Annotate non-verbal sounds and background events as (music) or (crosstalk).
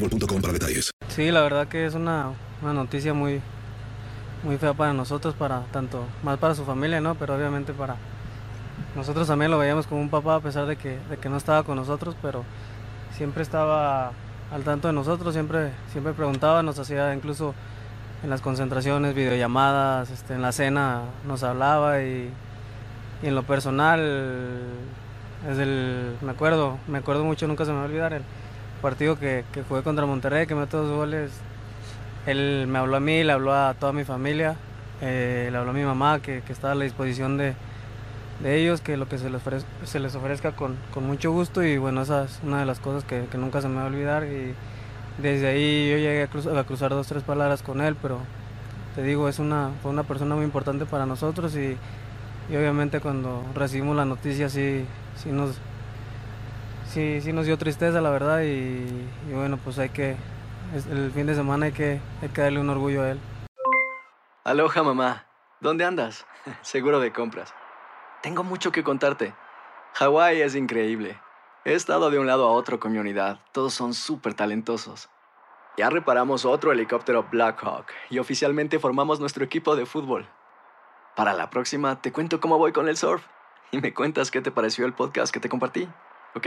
boostmobile.com para detalles. Sí, la verdad que es una, una noticia muy, muy fea para nosotros, para tanto, más para su familia, ¿no? Pero obviamente para nosotros también lo veíamos como un papá a pesar de que, de que no estaba con nosotros, pero siempre estaba al tanto de nosotros, siempre, siempre preguntaba, nos hacía incluso en las concentraciones, videollamadas, este, en la cena nos hablaba y, en lo personal, es el, me acuerdo, me acuerdo mucho, nunca se me va a olvidar el partido que, que jugué contra Monterrey, que metió dos goles. Él me habló a mí, le habló a toda mi familia, eh, le habló a mi mamá que, que estaba a la disposición de, de ellos, que lo que se les ofrezca, se les ofrezca con, con, mucho gusto. Y bueno, esa es una de las cosas que, que, nunca se me va a olvidar. Y desde ahí yo llegué a, cruz, a cruzar dos, tres palabras con él, pero te digo, es una, fue una persona muy importante para nosotros. Y, y obviamente cuando recibimos la noticia sí, sí nos sí, sí nos dio tristeza, la verdad, y, y bueno, pues hay que, el fin de semana hay que, hay que darle un orgullo a él. Aloha mamá, ¿dónde andas? (laughs) Seguro de compras. Tengo mucho que contarte. Hawái es increíble. He estado de un lado a otro con mi unidad, todos son súper talentosos. Ya reparamos otro helicóptero Blackhawk y oficialmente formamos nuestro equipo de fútbol. Para la próxima te cuento cómo voy con el surf y me cuentas qué te pareció el podcast que te compartí, ¿ok?